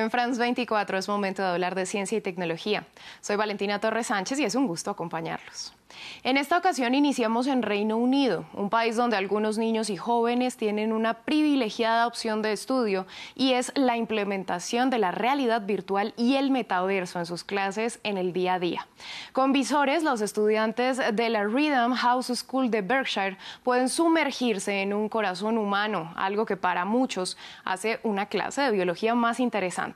En France 24 es momento de hablar de ciencia y tecnología. Soy Valentina Torres Sánchez y es un gusto acompañarlos. En esta ocasión iniciamos en Reino Unido, un país donde algunos niños y jóvenes tienen una privilegiada opción de estudio y es la implementación de la realidad virtual y el metaverso en sus clases en el día a día. Con visores, los estudiantes de la Rhythm House School de Berkshire pueden sumergirse en un corazón humano, algo que para muchos hace una clase de biología más interesante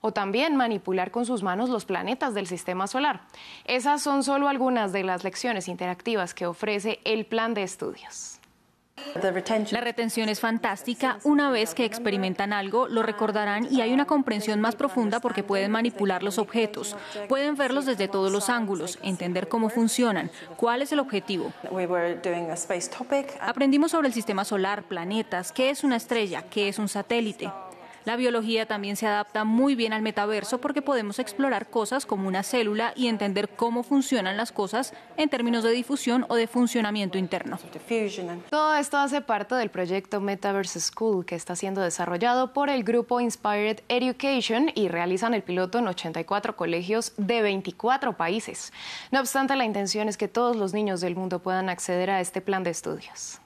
o también manipular con sus manos los planetas del sistema solar. Esas son solo algunas de las lecciones interactivas que ofrece el plan de estudios. La retención es fantástica. Una vez que experimentan algo, lo recordarán y hay una comprensión más profunda porque pueden manipular los objetos, pueden verlos desde todos los ángulos, entender cómo funcionan, cuál es el objetivo. Aprendimos sobre el sistema solar, planetas, qué es una estrella, qué es un satélite. La biología también se adapta muy bien al metaverso porque podemos explorar cosas como una célula y entender cómo funcionan las cosas en términos de difusión o de funcionamiento interno. Todo esto hace parte del proyecto Metaverse School que está siendo desarrollado por el grupo Inspired Education y realizan el piloto en 84 colegios de 24 países. No obstante, la intención es que todos los niños del mundo puedan acceder a este plan de estudios.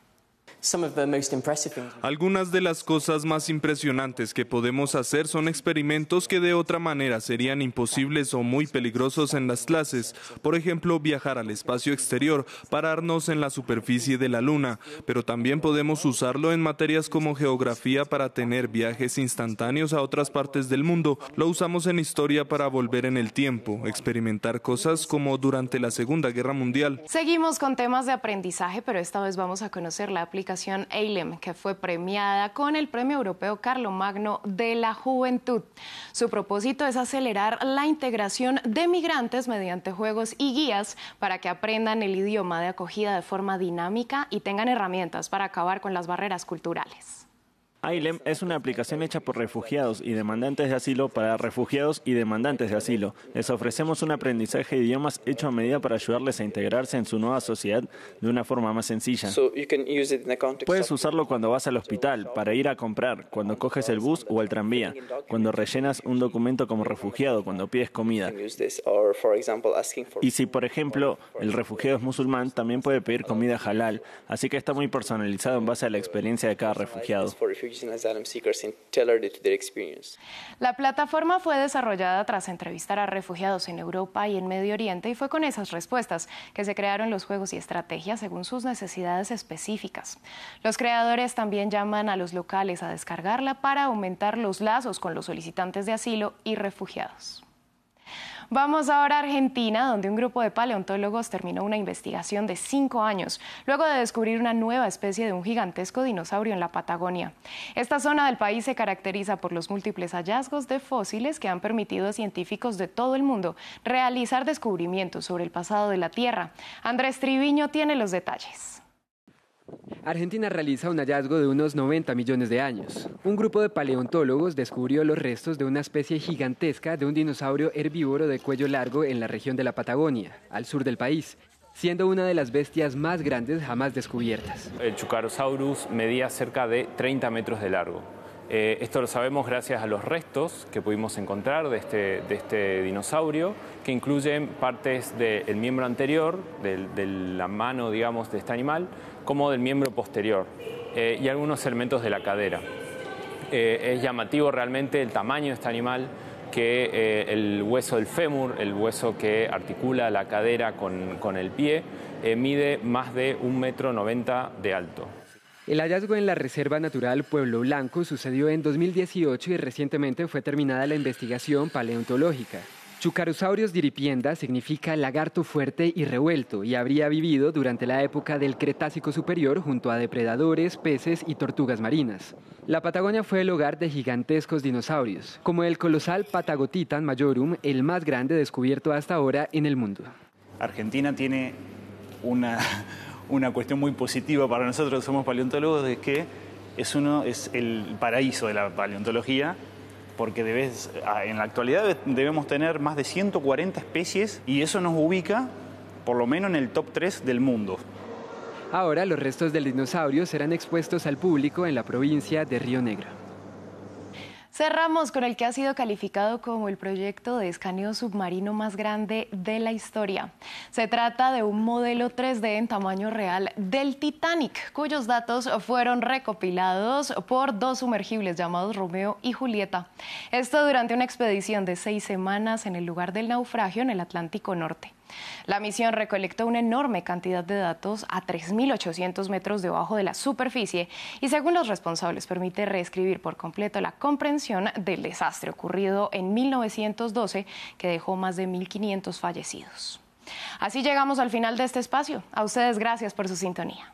Algunas de las cosas más impresionantes que podemos hacer son experimentos que de otra manera serían imposibles o muy peligrosos en las clases. Por ejemplo, viajar al espacio exterior, pararnos en la superficie de la Luna, pero también podemos usarlo en materias como geografía para tener viajes instantáneos a otras partes del mundo. Lo usamos en historia para volver en el tiempo, experimentar cosas como durante la Segunda Guerra Mundial. Seguimos con temas de aprendizaje, pero esta vez vamos a conocer la aplicación AILEM, que fue premiada con el Premio Europeo Magno de la Juventud. Su propósito es acelerar la integración de migrantes mediante juegos y guías para que aprendan el idioma de acogida de forma dinámica y tengan herramientas para acabar con las barreras culturales. AILEM es una aplicación hecha por refugiados y demandantes de asilo para refugiados y demandantes de asilo. Les ofrecemos un aprendizaje de idiomas hecho a medida para ayudarles a integrarse en su nueva sociedad de una forma más sencilla. Puedes usarlo cuando vas al hospital, para ir a comprar, cuando coges el bus o el tranvía, cuando rellenas un documento como refugiado, cuando pides comida. Y si, por ejemplo, el refugiado es musulmán, también puede pedir comida halal, así que está muy personalizado en base a la experiencia de cada refugiado. La plataforma fue desarrollada tras entrevistar a refugiados en Europa y en Medio Oriente y fue con esas respuestas que se crearon los juegos y estrategias según sus necesidades específicas. Los creadores también llaman a los locales a descargarla para aumentar los lazos con los solicitantes de asilo y refugiados. Vamos ahora a Argentina, donde un grupo de paleontólogos terminó una investigación de cinco años, luego de descubrir una nueva especie de un gigantesco dinosaurio en la Patagonia. Esta zona del país se caracteriza por los múltiples hallazgos de fósiles que han permitido a científicos de todo el mundo realizar descubrimientos sobre el pasado de la Tierra. Andrés Triviño tiene los detalles. Argentina realiza un hallazgo de unos 90 millones de años. Un grupo de paleontólogos descubrió los restos de una especie gigantesca de un dinosaurio herbívoro de cuello largo en la región de la Patagonia, al sur del país, siendo una de las bestias más grandes jamás descubiertas. El Chucarosaurus medía cerca de 30 metros de largo. Eh, esto lo sabemos gracias a los restos que pudimos encontrar de este, de este dinosaurio, que incluyen partes del miembro anterior, de la mano, digamos, de este animal, como del miembro posterior eh, y algunos elementos de la cadera. Eh, es llamativo realmente el tamaño de este animal que el hueso del fémur, el hueso que articula la cadera con, con el pie, mide más de un metro noventa de alto. El hallazgo en la Reserva Natural Pueblo Blanco sucedió en 2018 y recientemente fue terminada la investigación paleontológica. Chucarosaurios diripienda significa lagarto fuerte y revuelto y habría vivido durante la época del Cretácico Superior junto a depredadores, peces y tortugas marinas. La Patagonia fue el hogar de gigantescos dinosaurios, como el colosal Patagotitan majorum, el más grande descubierto hasta ahora en el mundo. Argentina tiene una, una cuestión muy positiva para nosotros que somos paleontólogos de que es, uno, es el paraíso de la paleontología porque debes, en la actualidad debemos tener más de 140 especies y eso nos ubica por lo menos en el top 3 del mundo. Ahora los restos del dinosaurio serán expuestos al público en la provincia de Río Negro. Cerramos con el que ha sido calificado como el proyecto de escaneo submarino más grande de la historia. Se trata de un modelo 3D en tamaño real del Titanic, cuyos datos fueron recopilados por dos sumergibles llamados Romeo y Julieta. Esto durante una expedición de seis semanas en el lugar del naufragio en el Atlántico Norte. La misión recolectó una enorme cantidad de datos a 3.800 metros debajo de la superficie y, según los responsables, permite reescribir por completo la comprensión del desastre ocurrido en 1912 que dejó más de 1.500 fallecidos. Así llegamos al final de este espacio. A ustedes gracias por su sintonía.